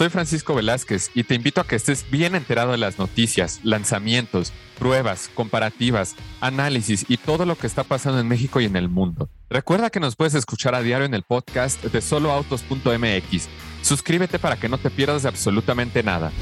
Soy Francisco Velázquez y te invito a que estés bien enterado de las noticias, lanzamientos, pruebas, comparativas, análisis y todo lo que está pasando en México y en el mundo. Recuerda que nos puedes escuchar a diario en el podcast de soloautos.mx. Suscríbete para que no te pierdas absolutamente nada.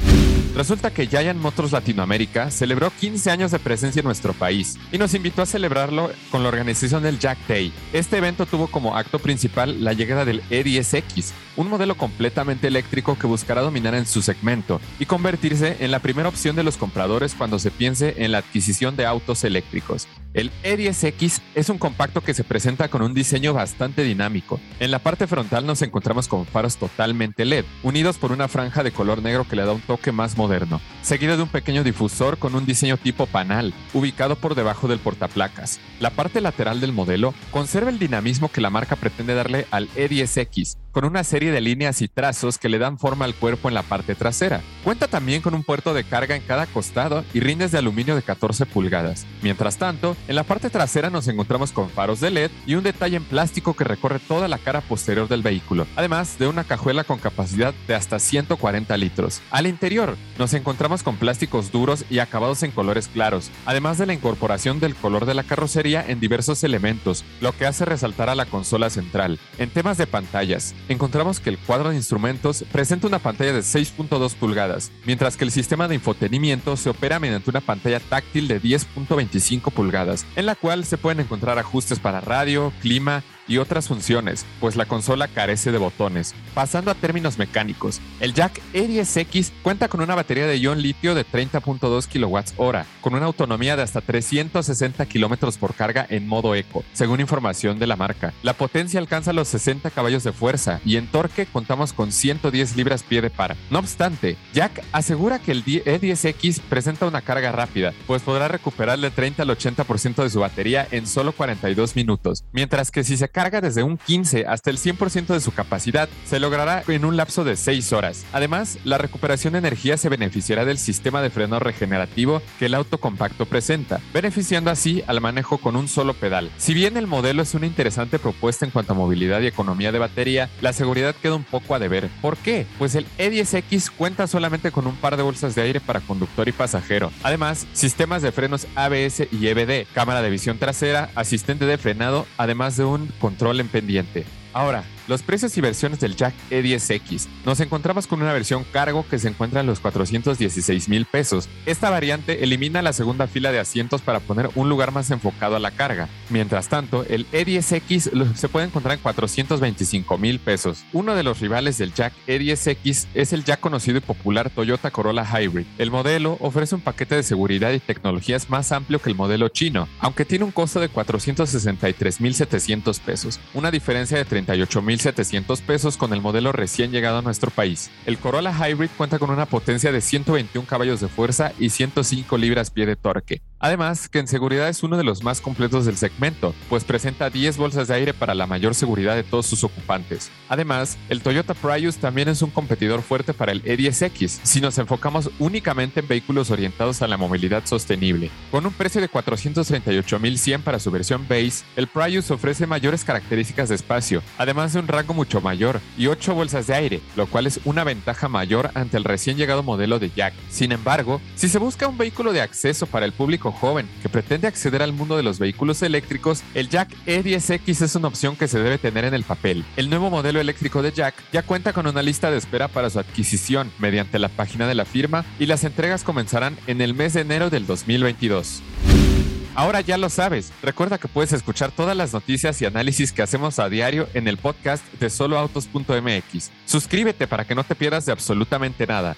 Resulta que Giant Motors Latinoamérica celebró 15 años de presencia en nuestro país y nos invitó a celebrarlo con la organización del Jack Day. Este evento tuvo como acto principal la llegada del E10X, un modelo completamente eléctrico que buscará dominar en su segmento y convertirse en la primera opción de los compradores cuando se piense en la adquisición de autos eléctricos. El E10X es un compacto que se presenta con un diseño bastante dinámico. En la parte frontal nos encontramos con faros totalmente LED, unidos por una franja de color negro que le da un toque más moderno, seguido de un pequeño difusor con un diseño tipo panal, ubicado por debajo del portaplacas. La parte lateral del modelo conserva el dinamismo que la marca pretende darle al E10X, con una serie de líneas y trazos que le dan forma al cuerpo en la parte trasera. Cuenta también con un puerto de carga en cada costado y rindes de aluminio de 14 pulgadas. Mientras tanto, en la parte trasera nos encontramos con faros de LED y un detalle en plástico que recorre toda la cara posterior del vehículo, además de una cajuela con capacidad de hasta 140 litros. Al interior nos encontramos con plásticos duros y acabados en colores claros, además de la incorporación del color de la carrocería en diversos elementos, lo que hace resaltar a la consola central. En temas de pantallas, encontramos que el cuadro de instrumentos presenta una pantalla de 6.2 pulgadas, mientras que el sistema de infotenimiento se opera mediante una pantalla táctil de 10.25 pulgadas, en la cual se pueden encontrar ajustes para radio, clima, y otras funciones, pues la consola carece de botones. Pasando a términos mecánicos, el jack E10X cuenta con una batería de ion litio de 30.2 kWh, con una autonomía de hasta 360 km por carga en modo eco, según información de la marca. La potencia alcanza los 60 caballos de fuerza y en torque contamos con 110 libras pie de par. No obstante, Jack asegura que el E10X presenta una carga rápida, pues podrá recuperar del 30 al 80% de su batería en solo 42 minutos, mientras que si se carga desde un 15 hasta el 100% de su capacidad, se logrará en un lapso de 6 horas. Además, la recuperación de energía se beneficiará del sistema de freno regenerativo que el auto compacto presenta, beneficiando así al manejo con un solo pedal. Si bien el modelo es una interesante propuesta en cuanto a movilidad y economía de batería, la seguridad queda un poco a deber. ¿Por qué? Pues el E10X cuenta solamente con un par de bolsas de aire para conductor y pasajero. Además, sistemas de frenos ABS y EBD, cámara de visión trasera, asistente de frenado, además de un control en pendiente. Ahora, los precios y versiones del Jack E10X. Nos encontramos con una versión cargo que se encuentra en los 416 mil pesos. Esta variante elimina la segunda fila de asientos para poner un lugar más enfocado a la carga. Mientras tanto, el E10X se puede encontrar en 425 mil pesos. Uno de los rivales del Jack E10X es el ya conocido y popular Toyota Corolla Hybrid. El modelo ofrece un paquete de seguridad y tecnologías más amplio que el modelo chino, aunque tiene un costo de 463.700 pesos, una diferencia de 38.000 2.700 pesos con el modelo recién llegado a nuestro país. El Corolla Hybrid cuenta con una potencia de 121 caballos de fuerza y 105 libras-pie de torque. Además, que en seguridad es uno de los más completos del segmento, pues presenta 10 bolsas de aire para la mayor seguridad de todos sus ocupantes. Además, el Toyota Prius también es un competidor fuerte para el E10X, si nos enfocamos únicamente en vehículos orientados a la movilidad sostenible. Con un precio de 438.100 para su versión base, el Prius ofrece mayores características de espacio, además de un rango mucho mayor y 8 bolsas de aire, lo cual es una ventaja mayor ante el recién llegado modelo de Jack. Sin embargo, si se busca un vehículo de acceso para el joven que pretende acceder al mundo de los vehículos eléctricos, el Jack E10X es una opción que se debe tener en el papel. El nuevo modelo eléctrico de Jack ya cuenta con una lista de espera para su adquisición mediante la página de la firma y las entregas comenzarán en el mes de enero del 2022. Ahora ya lo sabes. Recuerda que puedes escuchar todas las noticias y análisis que hacemos a diario en el podcast de soloautos.mx. Suscríbete para que no te pierdas de absolutamente nada.